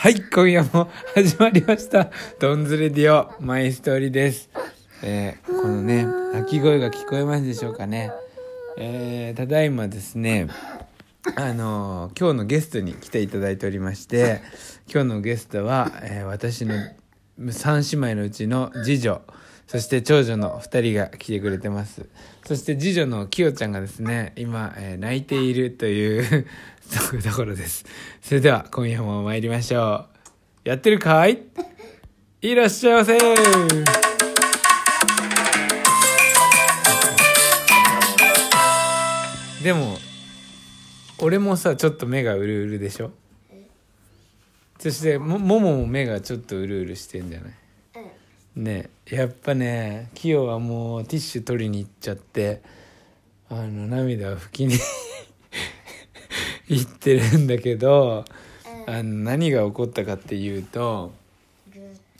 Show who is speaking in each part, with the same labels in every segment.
Speaker 1: はい、今夜も始まりました。ドンズレディオ、マイストーリーです。えーこのね、鳴き声が聞こえますでしょうかね。えーただいまですね、あのー今日のゲストに来ていただいておりまして、今日のゲストは、えー私の3姉妹のうちの次女、そして長女の2人が来てくれてます。そして次女のきよちゃんがですね、今、えー泣いているという ところです。それでは今夜も参りましょう。やってるかい？いらっしゃいませでも、俺もさ、ちょっと目がうるうるでしょ？そしてもももも目がちょっとうるうるしてんじゃない？ねやっぱねキヨはもうティッシュ取りに行っちゃってあの涙を拭きに 行ってるんだけどあの何が起こったかっていうと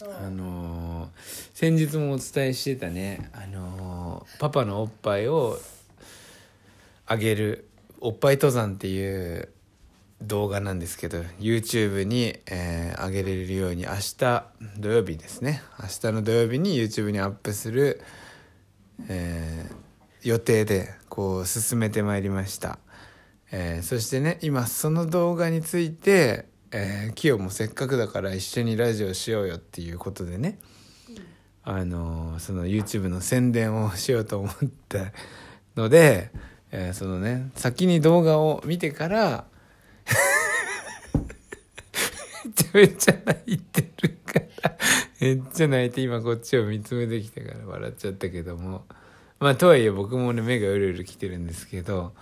Speaker 1: あのー先日もお伝えしてたね、あのーパパのおっぱいをあげるおっぱい登山っていう動画なんですけど YouTube に、えー上げれるように明日土曜日ですね。明日の土曜日に YouTube にアップする、えー予定でこう進めてまいりました、えーそしてね今その動画について、えー、キヨもせっかくだから一緒にラジオしようよっていうことでね、あのーその YouTube の宣伝をしようと思ったので、えーそのね先に動画を見てからめちゃめちゃ泣いてるから。めっちゃ泣いて今こっちを見つめてきたから笑っちゃったけども。まあとはいえ僕もね目がうるうるきてるんですけど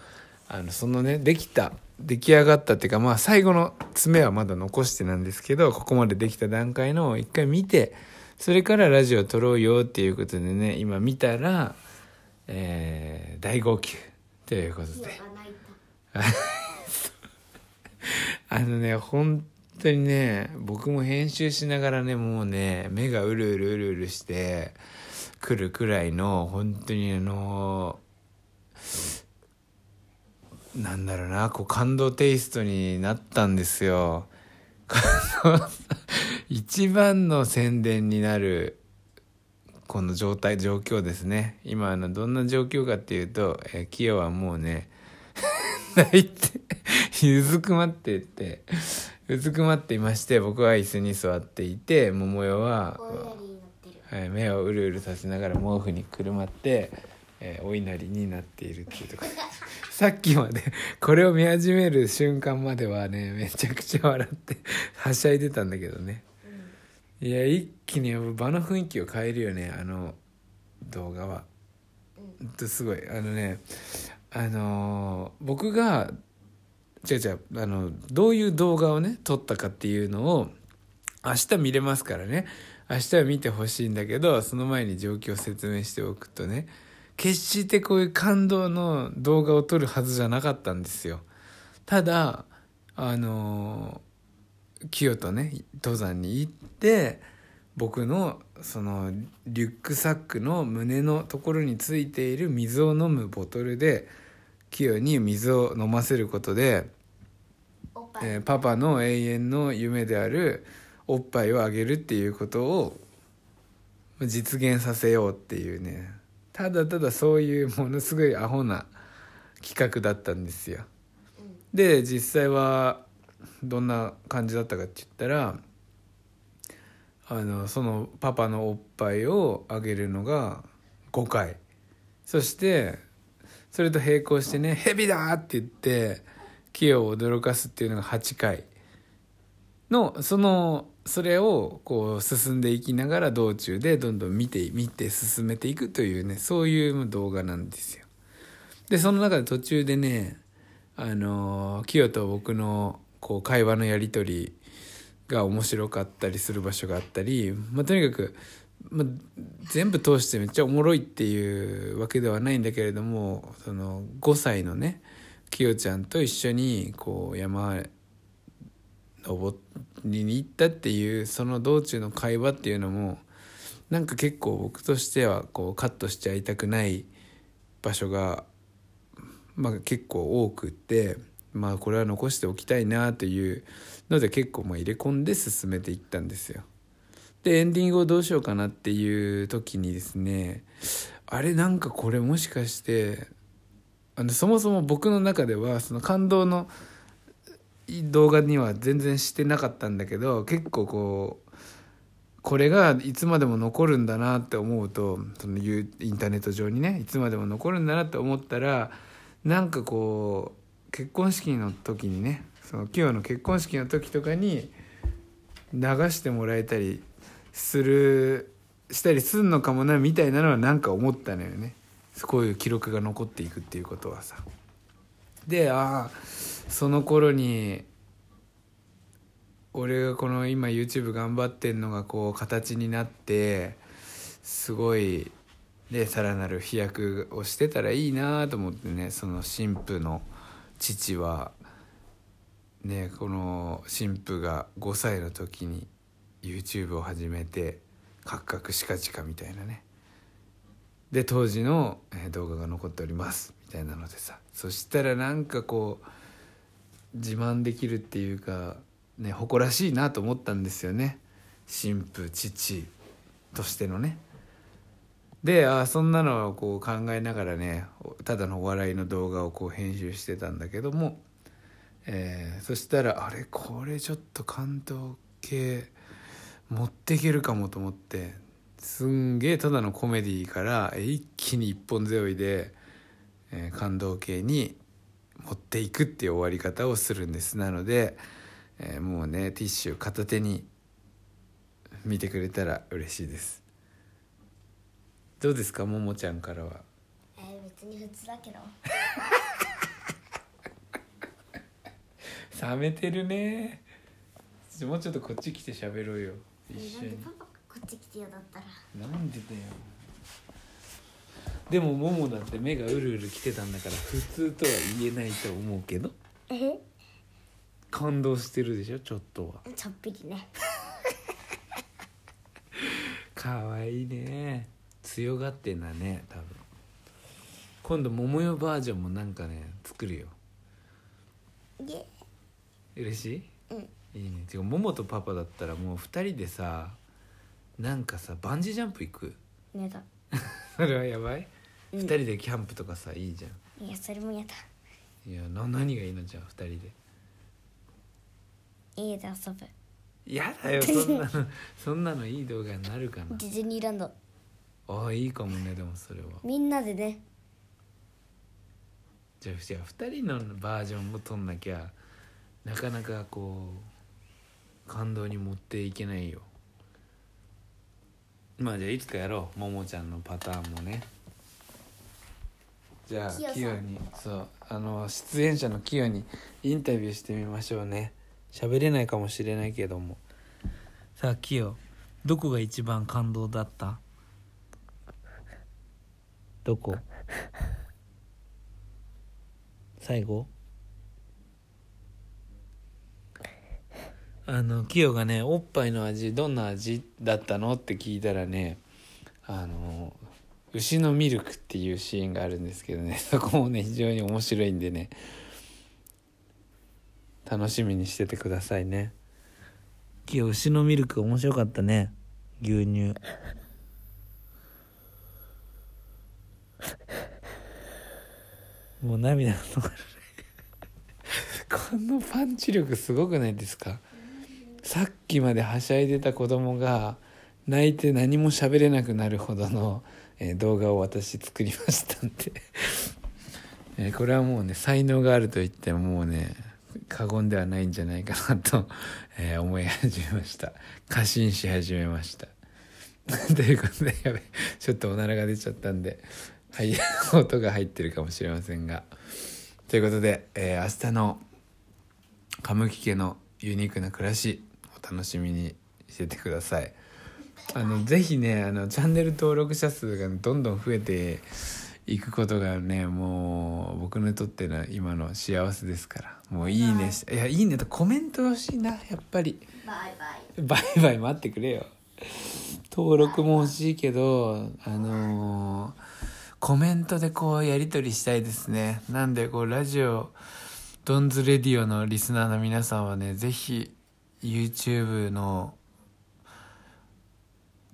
Speaker 1: あのそのねできた出来上がったっていうかまあ最後の爪はまだ残してなんですけどここまでできた段階のを一回見てそれからラジオ撮ろうよっていうことでね今見たら、えー大号泣ということで。あのね本本当にね僕も編集しながらねもうね目がうるうるうるうるしてくるくらいの本当にあのなんだろうなこう感動テイストになったんですよ。一番の宣伝になるこの状態状況ですね今あのどんな状況かっていうと、えー、キヨはもうね 泣いてうずくまってってうずくまっていまして僕は椅子に座っていて桃代は、はい、目をうるうるさせながら毛布にくるまって、えーお稲荷になっているっていうところ。さっきまでこれを見始める瞬間まではねめちゃくちゃ笑ってはしゃいでたんだけどね。いや一気に場の雰囲気を変えるよねあの動画は。ほんとすごい。あのねあのー僕が違う違う。あのどういう動画をね撮ったかっていうのを明日見れますからね。明日は見てほしいんだけどその前に状況を説明しておくとね。決してこういう感動の動画を撮るはずじゃなかったんですよ。ただあの清とね登山に行って僕のそのリュックサックの胸のところについている水を飲むボトルで清に水を飲ませることで、えーパパの永遠の夢であるおっぱいをあげるっていうことを実現させようっていうねただただそういうものすごいアホな企画だったんですよ。で実際はどんな感じだったかって言ったらあのそのパパのおっぱいをあげるのが5回そしてそれと並行してね「ヘビだ!」って言ってキヨを驚かすっていうのが8回のそのそれをこう進んでいきながら道中でどんどん見て見て進めていくというねそういう動画なんですよ。でその中で途中でねあのキヨと僕のこう会話のやり取りが面白かったりする場所があったり、まあ、とにかく、まあ、全部通してめっちゃおもろいっていうわけではないんだけれどもその5歳のねきよちゃんと一緒にこう山登りに行ったっていうその道中の会話っていうのもなんか結構僕としてはこうカットしちゃいたくない場所が、まあ、結構多くってまあこれは残しておきたいなというので結構ま入れ込んで進めていったんですよ。でエンディングをどうしようかなっていう時にですねあれなんかこれもしかしてそもそも僕の中ではその感動の動画には全然してなかったんだけど結構こうこれがいつまでも残るんだなって思うとそのインターネット上にねいつまでも残るんだなって思ったらなんかこう結婚式の時にねその清の結婚式の時とかに流してもらえたりするしたりすんのかもなみたいなのはなんか思ったのよね。こうい記録が残っていくっていうことはさ。でああその頃に俺がこの今 YouTube 頑張ってんのがこう形になってすごいでさらなる飛躍をしてたらいいなと思ってねその神父の父はねこの神父が5歳の時に YouTube を始めてカクカクシカチカみたいなねで当時の動画が残っておりますみたいなのでさ。そしたらなんかこう自慢できるっていうかね誇らしいなと思ったんですよね。神父父としてのね。であそんなのをこう考えながらねただのお笑いの動画をこう編集してたんだけども、えー、そしたらあれこれちょっと感動系持っていけるかもと思ってすんげえただのコメディから一気に一本背負いで、えー、感動系に持っていくっていう終わり方をするんです。なので、えー、もうねティッシュ片手に見てくれたら嬉しいです。どうですかももちゃんからは？
Speaker 2: えー、別に普通だけど。
Speaker 1: 冷めてるね。もうちょっとこっち来て喋ろうよ。
Speaker 2: 一緒にっち来てよだったら。
Speaker 1: なんでだよ。でもももだって目がうるうる来てたんだから普通とは言えないと思うけど。
Speaker 2: え？
Speaker 1: 感動してるでしょちょっとは。
Speaker 2: ちょっぴりね。
Speaker 1: かわいいね。強がってんだね多分。今度桃代バージョンもなんかね作るよ。
Speaker 2: イエ
Speaker 1: 嬉しい？
Speaker 2: うん。
Speaker 1: いいね。てか桃とパパだったらもう2人でさなんかさバンジージャンプ行く？
Speaker 2: ねだ。
Speaker 1: それはやばい、
Speaker 2: うん。
Speaker 1: 2人でキャンプとかさいいじゃ
Speaker 2: いやそれもやだ。
Speaker 1: んいやな何がいいのじゃあ2人で？
Speaker 2: 家で遊ぶ。
Speaker 1: やだよそんなの。そんなのいい動画になるかな。
Speaker 2: ディズニーランド。
Speaker 1: ああいいかもねでもそれは。
Speaker 2: みんなでね。
Speaker 1: じゃあじゃあ2人のバージョンも撮んなきゃなかなかこう感動に持っていけないよまあじゃあいつかやろうももちゃんのパターンもね。じゃあ
Speaker 2: キヨ
Speaker 1: にそうあの出演者のキヨにインタビューしてみましょうね。喋れないかもしれないけども。さあキヨどこが一番感動だった？どこ？最後？あのキヨがねおっぱいの味どんな味だったの？って聞いたらねあの牛のミルクっていうシーンがあるんですけどね そこもね非常に面白いんでね楽しみにしててくださいね。キヨ牛のミルク面白かったね。牛乳。もう涙が止まらない。このパンチ力すごくないですか？さっきまではしゃいでた子供が泣いて何も喋れなくなるほどの、え動画を私作りましたんで、えこれはもうね才能があると言ってももうね過言ではないんじゃないかなと、え思い始めました。過信し始めました。ということでやべちょっとおならが出ちゃったんではい音が入ってるかもしれませんが。ということで、えー明日のカムキ家のユニークな暮らし楽しみにしててください。あのぜひねあのチャンネル登録者数がどんどん増えていくことがねもう僕にとっての今の幸せですから。もういいね。しいやいいねとコメント欲しいなやっぱり。
Speaker 2: バイバイ。
Speaker 1: バイバイ待ってくれよ。登録も欲しいけどあのーコメントでこうやり取りしたいですね。なんでこうラジオドンズレディオのリスナーの皆さんはねぜひ YouTube の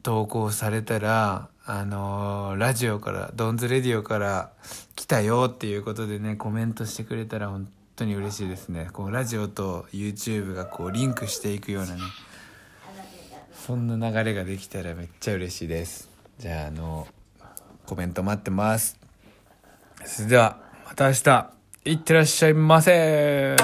Speaker 1: 投稿されたらあのーラジオからドンズレディオから来たよっていうことでねコメントしてくれたら本当に嬉しいですね。こうラジオと YouTube がこうリンクしていくようなねそんな流れができたらめっちゃ嬉しいです。じゃああのコメント待ってます。それではまた明日。いってらっしゃいませ。